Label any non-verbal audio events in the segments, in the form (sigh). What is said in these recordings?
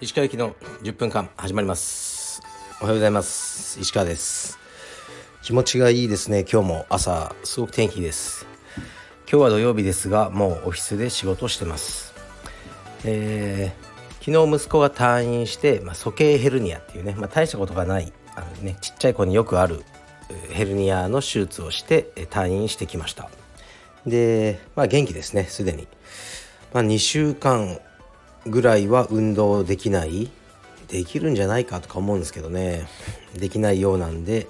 石川行きの10分間始まります。おはようございます。石川です。気持ちがいいですね。今日も朝すごく天気です。今日は土曜日ですがもうオフィスで仕事してます。えー、昨日息子が退院して、まあ、鼠径ヘルニアっていうね、まあ、大したことがないあの、ね、ちっちゃい子によくあるヘルニアの手術をして退院してきました。で、まあ、元気ですねすでに、まあ、2週間ぐらいは運動できない。できるんじゃないかとか思うんですけどね。できないようなんで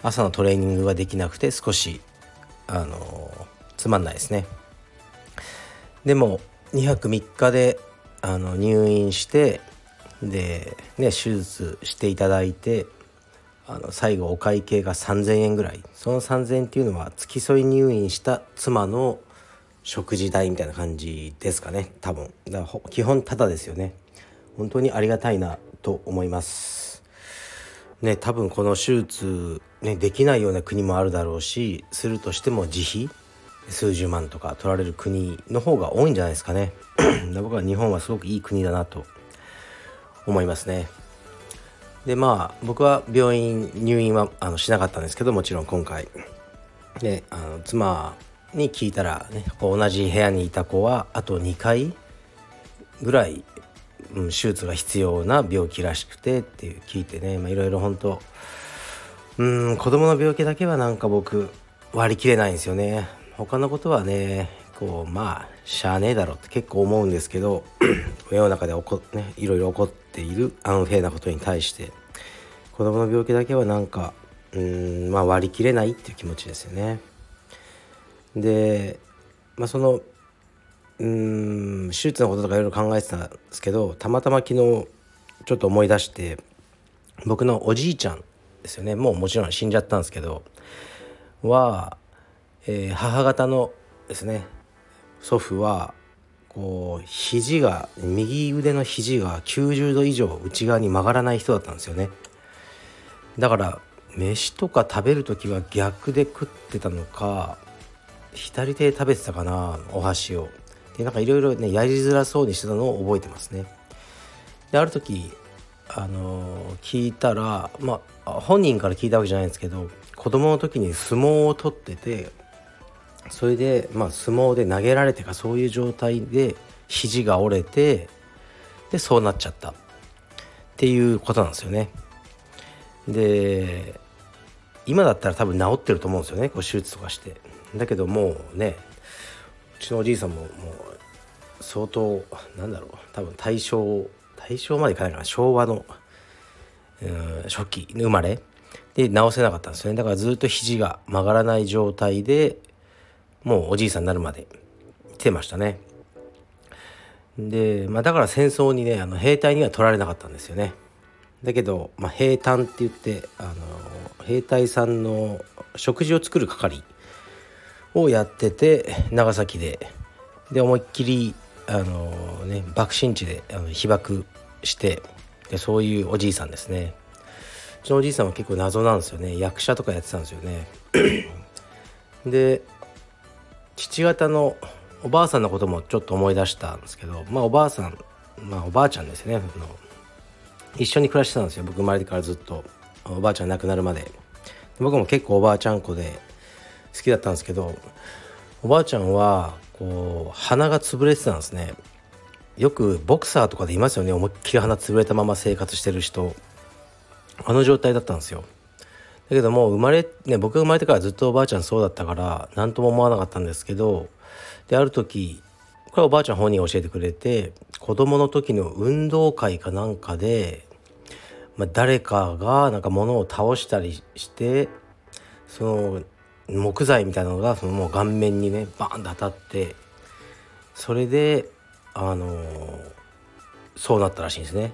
朝のトレーニングができなくて少しあのつまんないですね。でも2泊3日であの入院してで、ね、手術していただいてあの最後お会計が3,000円ぐらい。その3,000円っていうのは付き添い入院した妻の食事代みたいな感じですかね。多分。だから基本タダですよね。本当にありがたいなと思います。ね多分この手術、ね、できないような国もあるだろうしするとしても自費？数十万とか取られる国の方が多いんじゃないですかね。(clears throat) 僕は日本はすごくいい国だなと思いますね。でまあ僕は病院入院はあのしなかったんですけどもちろん今回。であの妻に聞いたら、ね、同じ部屋にいた子はあと2回ぐらい、うん、手術が必要な病気らしくてっていう聞いてねいろいろ本当うん子供の病気だけはなんか僕割り切れないんですよね。他のことはねこうまあしゃあねえだろって結構思うんですけど (clears throat) 世の中で起こ、ね、いろいろ起こっているアンフェアなことに対して子供の病気だけはなんかうんまあ割り切れないっていう気持ちですよね。で、まあ、そのうん手術のこととかいろいろ考えてたんですけどたまたま昨日ちょっと思い出して僕のおじいちゃんですよねもうもちろん死んじゃったんですけどは、えー、母方のですね祖父はこう肘が右腕の肘が90度以上内側に曲がらない人だったんですよね。だから飯とか食べる時は逆で食ってたのか左手で食べてたかなお箸を。でなんかいろいろねやりづらそうにしてたのを覚えてますね。である時あの、聞いたらまあ本人から聞いたわけじゃないんですけど子供の時に相撲を取っててそれでまあ相撲で投げられてかそういう状態で肘が折れてでそうなっちゃった。っていうことなんですよね。で今だったら多分治ってると思うんですよね。こう手術とかして。だけどもうねうちのおじいさんももう相当なんだろう多分大正大正までいかないかな。昭和の、うん、初期生まれ。で治せなかったんですよね。だからずっと肘が曲がらない状態でもうおじいさんになるまで来てましたね。で、まあ、だから戦争にねあの兵隊には取られなかったんですよね。だけど、まあ、兵隊って言ってあの兵隊さんの食事を作る係をやってて長崎で。で思いっきりあのね爆心地であの被爆してでそういうおじいさんですね。うちのおじいさんは結構謎なんですよね。役者とかやってたんですよね。で父方のおばあさんのこともちょっと思い出したんですけどまあおばあさんまあおばあちゃんですね。の一緒に暮らしてたんですよ。僕生まれてからずっと。おばあちゃん亡くなるまで。僕も結構おばあちゃん子で好きだったんですけどおばあちゃんはこう鼻が潰れてたんですね。よくボクサーとかでいますよね。思いっきり鼻潰れたまま生活してる人。あの状態だったんですよ。けども生まれね僕が生まれてからずっとおばあちゃんそうだったから何とも思わなかったんですけどである時これはおばあちゃん本人教えてくれて子供の時の運動会かなんかで、まあ、誰かがなんか物を倒したりしてその木材みたいなのがそのもう顔面にねバーンと当たってそれであのー、そうなったらしいんですね。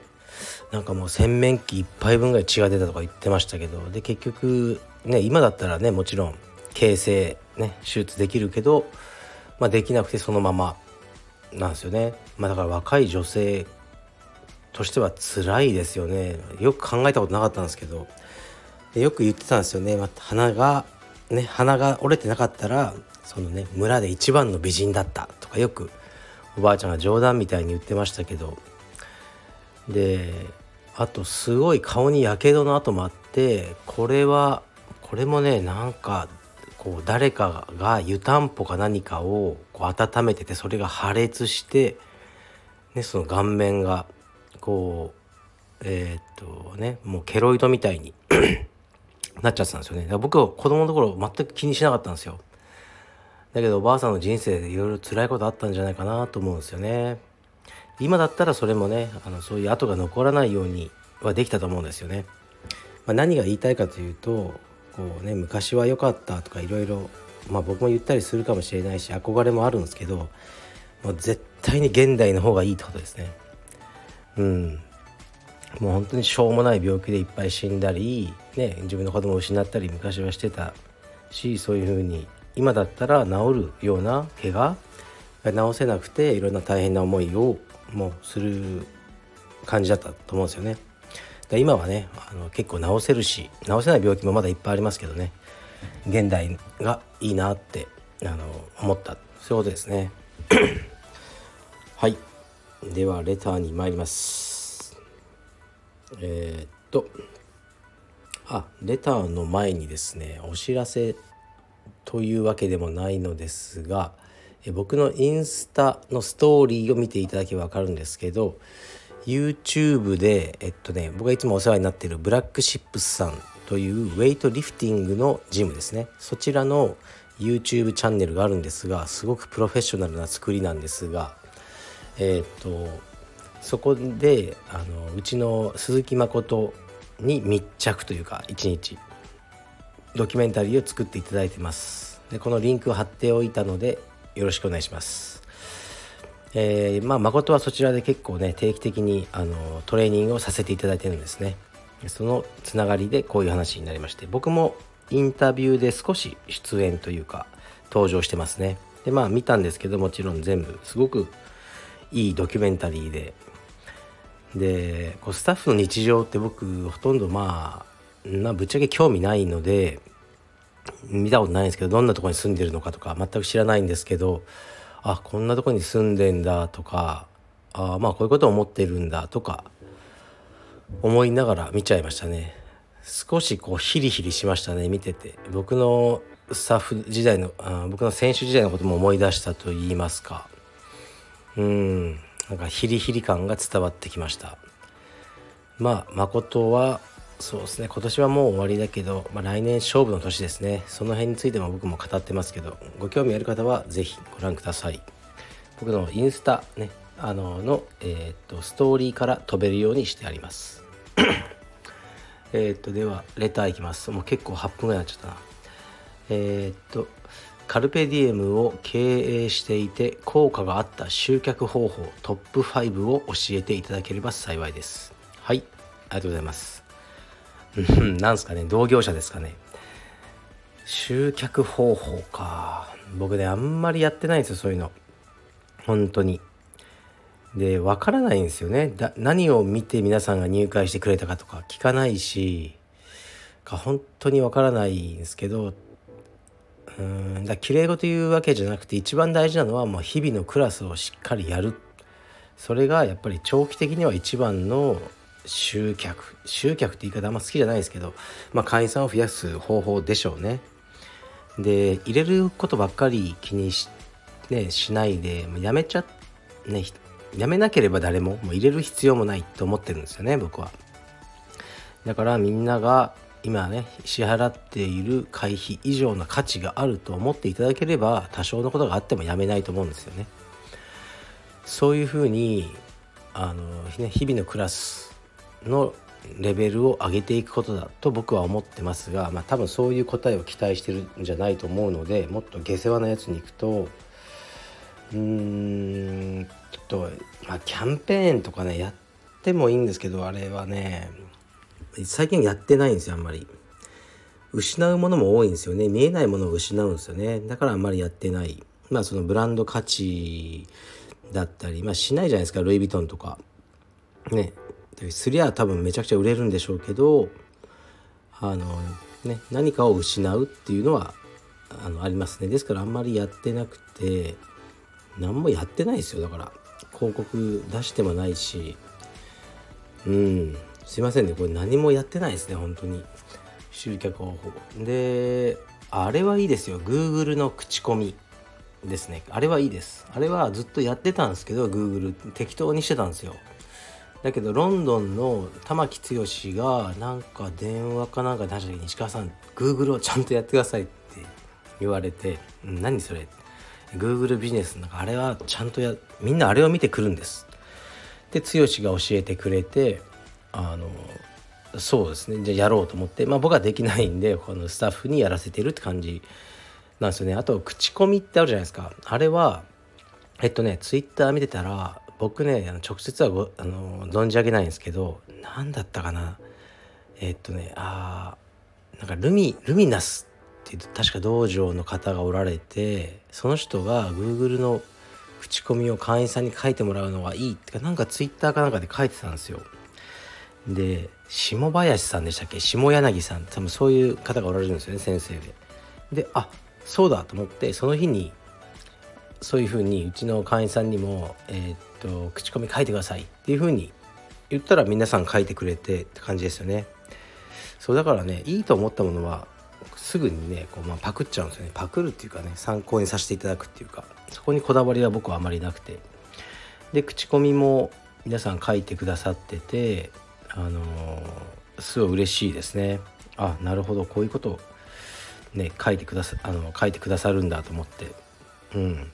なんかもう洗面器1杯分ぐらい血が出たとか言ってましたけどで結局ね今だったらねもちろん形成ね手術できるけど、まあ、できなくてそのままなんですよね、まあ、だから若い女性としては辛いですよね。よく考えたことなかったんですけどでよく言ってたんですよね、まあ、鼻がね鼻が折れてなかったらそのね村で一番の美人だったとかよくおばあちゃんが冗談みたいに言ってましたけどであとすごい顔にやけどの跡もあってこれはこれもねなんかこう誰かが湯たんぽか何かをこう温めててそれが破裂して、ね、その顔面がこうえー、っとねもうケロイドみたいに (clears throat) なっちゃってたんですよね。だから僕は子供の頃全く気にしなかったんですよ。だけどおばあさんの人生でいろいろ辛いことあったんじゃないかなと思うんですよね。今だったらそれもねあのそういう跡が残らないようにはできたと思うんですよね。まあ、何が言いたいかというとこうね昔は良かったとかいろいろ僕も言ったりするかもしれないし憧れもあるんですけどもう絶対に現代の方がいいってことですね。うんもう本当にしょうもない病気でいっぱい死んだり、ね、自分の子供を失ったり昔はしてたしそういうふうに今だったら治るような怪我が治せなくていろんな大変な思いをもする感じだったと思うんですよね。で今はねあの結構治せるし治せない病気もまだいっぱいありますけどね現代がいいなってあの思ったそういうことですね。はいではレターに参ります。えー、っとあレターの前にですねお知らせというわけでもないのですが僕のインスタのストーリーを見ていただけば分かるんですけど YouTube でえっとね僕がいつもお世話になっているブラックシップスさんというウェイトリフティングのジムですね。そちらの YouTube チャンネルがあるんですがすごくプロフェッショナルな作りなんですがえっとそこであのうちの鈴木誠に密着というか一日ドキュメンタリーを作っていただいてます。でこのリンクを貼っておいたのでよろしくお願いします。えー、まあ誠はそちらで結構ね定期的にあのトレーニングをさせていただいてるんですね。そのつながりでこういう話になりまして僕もインタビューで少し出演というか登場してますね。でまあ見たんですけどもちろん全部すごくいいドキュメンタリーで。でこうスタッフの日常って僕ほとんどまあなぶっちゃけ興味ないので見たことないんですけどどんなとこに住んでるのかとか全く知らないんですけどあこんなとこに住んでんだとかあまあこういうことを思ってるんだとか思いながら見ちゃいましたね。少しこうヒリヒリしましたね見てて。僕のスタッフ時代のあ僕の選手時代のことも思い出したと言いますか。うんなんかヒリヒリ感が伝わってきました。まあ誠はそうですね。今年はもう終わりだけど、まあ、来年勝負の年ですね。その辺についても僕も語ってますけどご興味ある方は是非ご覧ください。僕のインスタねあのの、えー、っとストーリーから飛べるようにしてあります。(coughs) えっとではレターいきます。もう結構8分ぐらいになっちゃったな。えー、っとカルペディエムを経営していて効果があった集客方法トップ5を教えていただければ幸いです。はい。ありがとうございます。なんすかね同業者ですかね。集客方法か。僕ねあんまりやってないんですよそういうの。本当に。でわからないんですよね。だ何を見て皆さんが入会してくれたかとか聞かないしか本当にわからないんですけどうんだきれい事言うわけじゃなくて一番大事なのはもう日々のクラスをしっかりやる。それがやっぱり長期的には一番の集客集客って言い方あんま好きじゃないですけど、まあ、会員さんを増やす方法でしょうねで入れることばっかり気にし,、ね、しないでやめちゃねやめなければ誰ももう入れる必要もないと思ってるんですよね僕はだからみんなが今ね支払っている会費以上の価値があると思っていただければ多少のことがあってもやめないと思うんですよね。そういうふうにあの、ね、日々のクラスのレベルを上げていくことだと僕は思ってますが、まあ、多分そういう答えを期待してるんじゃないと思うのでもっと下世話なやつに行くとうーんと、まあ、キャンペーンとかねやってもいいんですけどあれはね最近やってないんですよあんまり。失うものも多いんですよね。見えないものを失うんですよね。だからあんまりやってない。まあそのブランド価値だったりまあしないじゃないですか。ルイ・ヴィトンとか。ね。すりゃ多分めちゃくちゃ売れるんでしょうけどあのね何かを失うっていうのはあのありますね。ですからあんまりやってなくて何もやってないですよ。だから広告出してもないし。うん。すいませんね。これ何もやってないですね。本当に。集客方法。であれはいいですよ。Google の口コミですね。あれはいいです。あれはずっとやってたんですけど Google 適当にしてたんですよ。だけどロンドンの玉木剛がなんか電話かなんか出した時に石川さん Google をちゃんとやってくださいって言われて「、何それ?」Google ビジネスなんかあれはちゃんとやみんなあれを見てくるんです。で剛が教えてくれてあのそうですね。じゃあやろうと思って、まあ、僕はできないんでこのスタッフにやらせてるって感じなんですよね。あと口コミってあるじゃないですか。あれはえっとねツイッター見てたら僕ね直接はごあの存じ上げないんですけど何だったかなえっとねあなんかルミルミナスっていう確か道場の方がおられてその人が Google の口コミを会員さんに書いてもらうのがいいってかなんか Twitter かなんかで書いてたんですよ。で下林さんでしたっけ？下柳さん多分そういう方がおられるんですよね先生で。であそうだと思ってその日にそういうふうにうちの会員さんにも、えー、っと口コミ書いてくださいっていうふうに言ったら皆さん書いてくれてって感じですよね。そうだからねいいと思ったものはすぐにねこう、まあ、パクっちゃうんですよね。パクるっていうかね参考にさせていただくっていうか。そこにこだわりは僕はあまりなくて。で口コミも皆さん書いてくださっててあのー、すごい嬉しいですね。あなるほど。こういうことね書いてくださあの書いてくださるんだと思って。うん。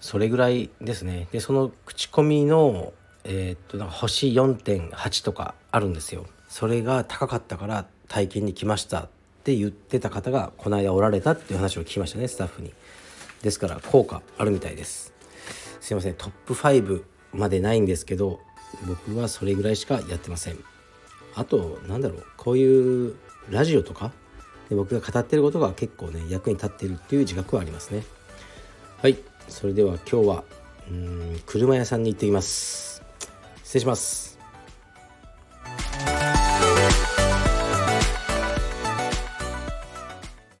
それぐらいですね。でその口コミのえー、っとなんか星4.8とかあるんですよ。それが高かったから体験に来ましたって言ってた方がこの間おられたっていう話を聞きましたねスタッフに。ですから効果あるみたいです。すいませんトップ5までないんですけど僕はそれぐらいしかやってません。あとなんだろうこういうラジオとかで僕が語ってることが結構ね役に立ってるっていう自覚はありますね。はい。それでは今日はうん車屋さんに行ってきます。失礼します。